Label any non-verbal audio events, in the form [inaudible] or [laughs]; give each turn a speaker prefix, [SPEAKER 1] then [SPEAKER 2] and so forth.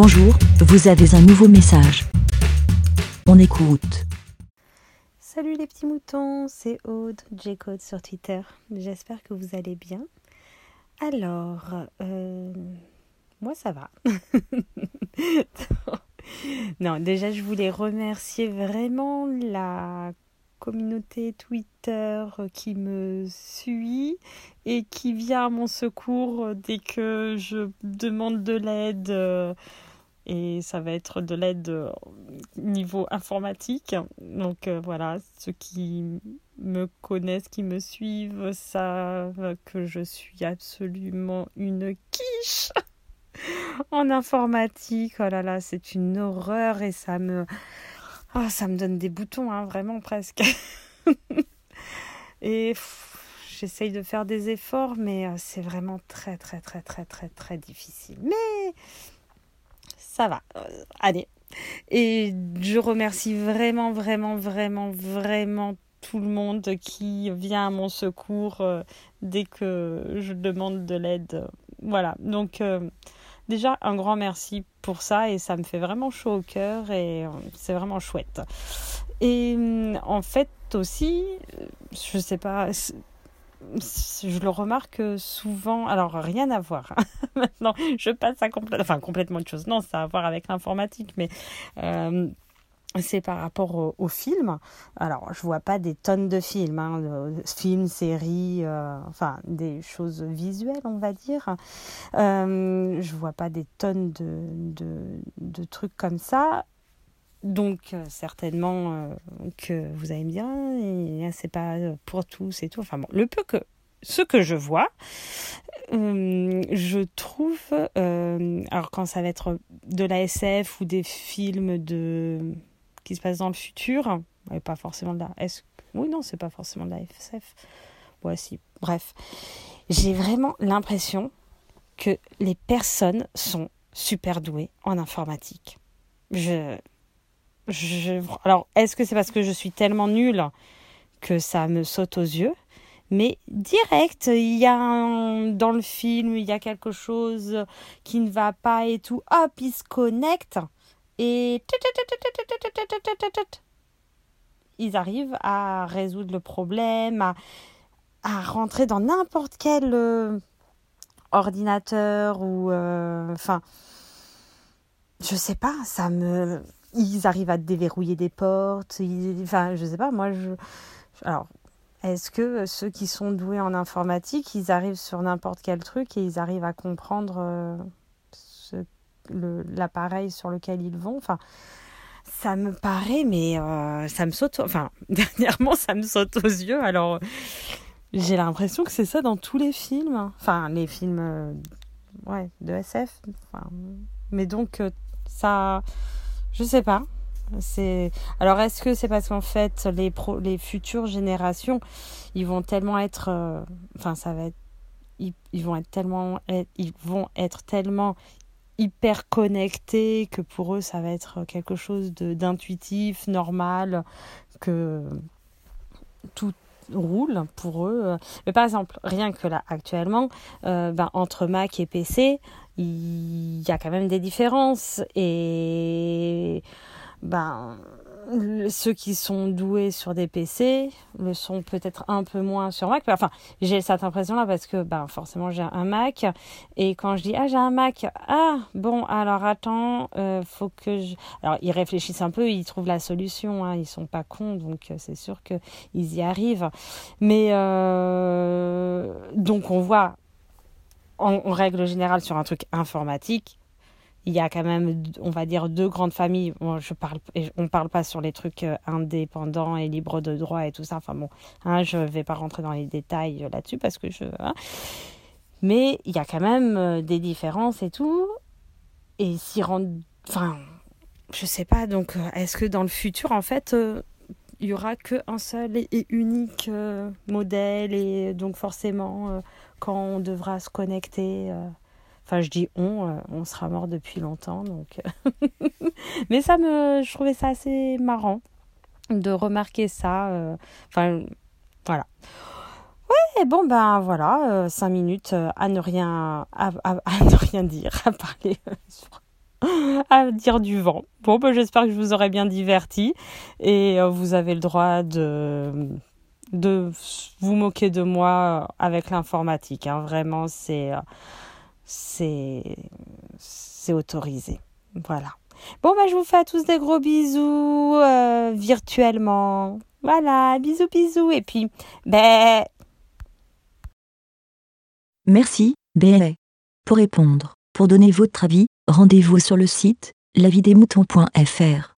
[SPEAKER 1] Bonjour, vous avez un nouveau message. On écoute.
[SPEAKER 2] Salut les petits moutons, c'est Aude, J-Code sur Twitter. J'espère que vous allez bien. Alors, euh, moi ça va. [laughs] non, déjà je voulais remercier vraiment la communauté Twitter qui me suit et qui vient à mon secours dès que je demande de l'aide. Et ça va être de l'aide niveau informatique. Donc euh, voilà, ceux qui me connaissent, qui me suivent, savent que je suis absolument une quiche [laughs] en informatique. Oh là là, c'est une horreur et ça me Oh, ça me donne des boutons, hein, vraiment presque. [laughs] Et j'essaye de faire des efforts, mais euh, c'est vraiment très, très, très, très, très, très difficile. Mais ça va. Euh, allez. Et je remercie vraiment, vraiment, vraiment, vraiment tout le monde qui vient à mon secours euh, dès que je demande de l'aide. Voilà. Donc, déjà un grand merci pour ça et ça me fait vraiment chaud au cœur et euh, c'est vraiment chouette. Et euh, en fait aussi, euh, je sais pas, je le remarque souvent, alors rien à voir. Hein. [laughs] Maintenant, je passe à complètement, enfin complètement autre chose. Non, ça a à voir avec l'informatique, mais c'est par rapport au, film. Alors, je vois pas des tonnes de films, hein, films, séries, euh, enfin des choses visuelles, on va dire. Euh, je vois pas des tonnes de, de, trucs comme ça. Donc, euh, certainement euh, que vous allez me dire, ah, c'est pas pour tous et tout. Enfin bon, le peu que ce que je vois, je trouve, alors quand ça va être de la SF ou des films de qui se passe dans le futur, pas forcément de la S. Oui, non, c'est pas forcément de la FSF. Ouais, si. Bref, j'ai vraiment l'impression que les personnes sont super douées en informatique. Je, alors, est-ce que c'est parce que je suis tellement nulle que ça me saute aux yeux? Mais direct, il y a dans le film, il y a quelque chose qui ne va pas et tout, hop, ils se connectent et ils arrivent à résoudre le problème, à, à rentrer dans n'importe quel euh, ordinateur ou euh, enfin je sais pas, ça me ils arrivent à déverrouiller des portes, enfin je sais pas, moi je alors est-ce que ceux qui sont doués en informatique, ils arrivent sur n'importe quel truc et ils arrivent à comprendre euh, l'appareil sur lequel ils vont? Enfin, ça me paraît, mais euh, ça me saute. Enfin, [laughs] dernièrement, ça me saute aux yeux. Alors, j'ai l'impression que c'est ça dans tous les films. Enfin, les films euh, ouais, de SF. mais donc, euh, ça. Je sais pas. C'est alors est-ce que c'est parce qu'en fait les pro... les futures générations ils vont tellement être enfin ça va être ils, ils, vont être tellement ils vont être tellement hyper connectés, que pour eux ça va être quelque chose d'intuitif, normal, que tout roule pour eux. Mais par exemple, rien que là actuellement, euh, ben, entre Mac et PC, il y a quand même des différences et ben ceux qui sont doués sur des PC le sont peut-être un peu moins sur Mac. Enfin, j'ai cette impression-là parce que ben, forcément j'ai un Mac. Et quand je dis Ah, j'ai un Mac, ah, bon, alors attends, euh, faut que je. Alors, ils réfléchissent un peu, ils trouvent la solution. Hein, ils sont pas cons, donc euh, c'est sûr qu'ils y arrivent. Mais euh, donc, on voit en règle générale sur un truc informatique il y a quand même, on va dire, deux grandes familles. je parle, on ne parle pas sur les trucs euh, indépendants et libres de droit et tout ça. Enfin bon, hein, je ne vais pas rentrer dans les détails euh, là-dessus parce que je. Hein. Mais il y a quand même euh, des différences et tout. Et s'y rendre. Enfin, je sais pas. Donc, est-ce que dans le futur, en fait, il y aura qu'un seul et unique modèle et donc forcément, quand on devra se connecter Enfin, je dis on, euh, on sera mort depuis longtemps, donc. [laughs] Mais ça me, je trouvais ça assez marrant de remarquer ça. Euh, enfin, voilà. Ouais, bon ben voilà, euh, cinq minutes à [laughs] ne rien, dire, à parler [laughs] à dire du vent. Bon, ben, j'espère que je vous aurai bien diverti et euh, vous avez le droit de vous moquer de moi avec l'informatique. Hein. Vraiment, c'est c'est autorisé. Voilà. Bon, bah, je vous fais à tous des gros bisous euh, virtuellement. Voilà, bisous, bisous. Et puis, ben.
[SPEAKER 1] Merci, bé. Pour répondre, pour donner votre avis, rendez-vous sur le site lavidemouton.fr.